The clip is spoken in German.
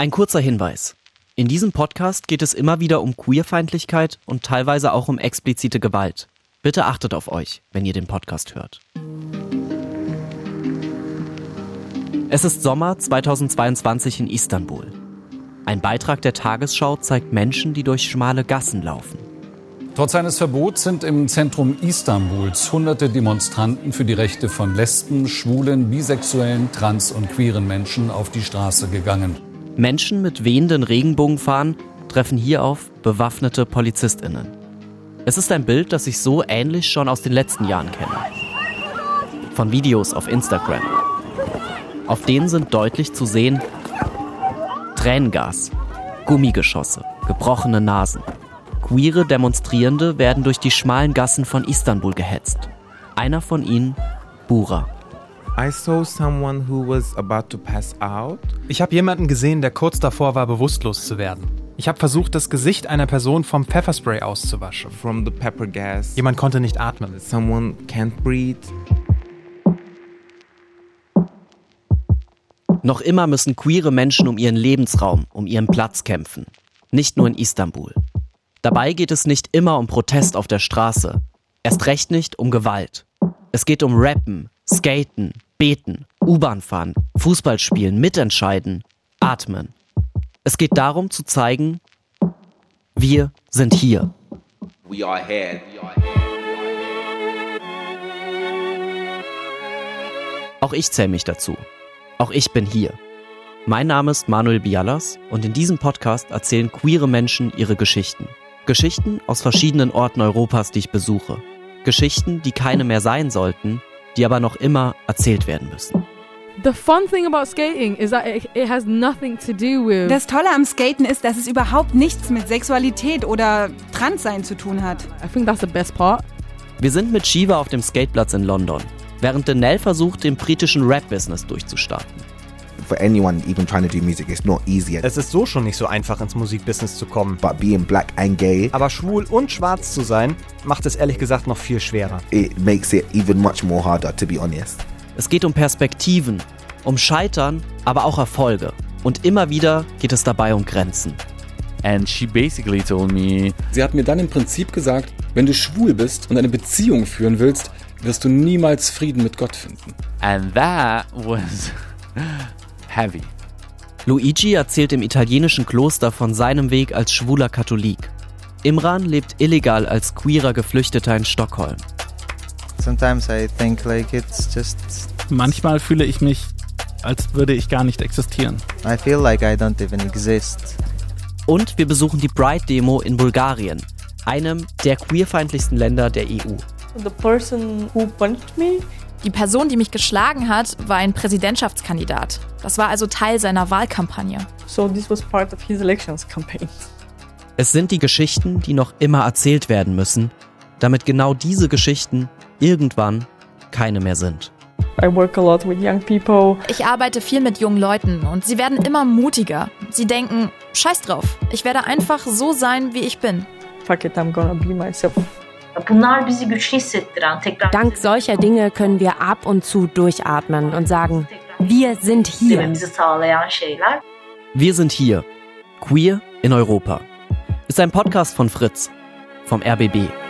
Ein kurzer Hinweis. In diesem Podcast geht es immer wieder um Queerfeindlichkeit und teilweise auch um explizite Gewalt. Bitte achtet auf euch, wenn ihr den Podcast hört. Es ist Sommer 2022 in Istanbul. Ein Beitrag der Tagesschau zeigt Menschen, die durch schmale Gassen laufen. Trotz eines Verbots sind im Zentrum Istanbuls hunderte Demonstranten für die Rechte von Lesben, Schwulen, Bisexuellen, Trans- und queeren Menschen auf die Straße gegangen. Menschen mit wehenden Regenbogenfahnen treffen hier auf bewaffnete PolizistInnen. Es ist ein Bild, das ich so ähnlich schon aus den letzten Jahren kenne. Von Videos auf Instagram. Auf denen sind deutlich zu sehen Tränengas, Gummigeschosse, gebrochene Nasen. Queere Demonstrierende werden durch die schmalen Gassen von Istanbul gehetzt. Einer von ihnen, Bura. I saw someone who was about to pass out. Ich habe jemanden gesehen, der kurz davor war, bewusstlos zu werden. Ich habe versucht, das Gesicht einer Person vom Pfefferspray auszuwaschen. From the pepper gas. Jemand konnte nicht atmen. Someone can't breathe. Noch immer müssen queere Menschen um ihren Lebensraum, um ihren Platz kämpfen. Nicht nur in Istanbul. Dabei geht es nicht immer um Protest auf der Straße. Erst recht nicht um Gewalt. Es geht um Rappen, Skaten, Beten, U-Bahn fahren, Fußball spielen, mitentscheiden, atmen. Es geht darum zu zeigen, wir sind hier. We are here. Auch ich zähle mich dazu. Auch ich bin hier. Mein Name ist Manuel Bialas und in diesem Podcast erzählen queere Menschen ihre Geschichten. Geschichten aus verschiedenen Orten Europas, die ich besuche. Geschichten, die keine mehr sein sollten, die aber noch immer erzählt werden müssen. The fun thing about skating is that it, has nothing to do with. Das Tolle am Skaten ist, dass es überhaupt nichts mit Sexualität oder Transsein zu tun hat. I think that's the best part. Wir sind mit Shiva auf dem Skateplatz in London, während Danelle versucht, den britischen Rap-Business durchzustarten. For anyone even trying to do music, it's not easy. Es ist so schon nicht so einfach ins Musikbusiness zu kommen. But being black and gay, Aber schwul und schwarz zu sein, macht es ehrlich gesagt noch viel schwerer. it makes it even much more harder, to be honest. Es geht um Perspektiven, um Scheitern, aber auch Erfolge. Und immer wieder geht es dabei um Grenzen. And she basically told me, Sie hat mir dann im Prinzip gesagt, wenn du schwul bist und eine Beziehung führen willst, wirst du niemals Frieden mit Gott finden. and that was heavy. Luigi erzählt im italienischen Kloster von seinem Weg als schwuler Katholik. Imran lebt illegal als queerer Geflüchteter in Stockholm. Sometimes I think like it's just Manchmal fühle ich mich, als würde ich gar nicht existieren. I feel like I don't even exist. Und wir besuchen die Pride-Demo in Bulgarien, einem der queerfeindlichsten Länder der EU. The person who punched me Die Person, die mich geschlagen hat, war ein Präsidentschaftskandidat. Das war also Teil seiner Wahlkampagne. So this was part of his elections campaign. Es sind die Geschichten, die noch immer erzählt werden müssen, damit genau diese Geschichten irgendwann keine mehr sind. I work a lot with young people. Ich arbeite viel mit jungen Leuten und sie werden immer mutiger. Sie denken, scheiß drauf, ich werde einfach so sein, wie ich bin. Fuck it, I'm gonna be myself. Bunlar bizi güçlü hissettiren, tekrar Dank solcher Dinge können wir ab und zu durchatmen und sagen, wir sind hier. Wir sind hier. Queer in Europa. Ist ein Podcast von Fritz, vom RBB.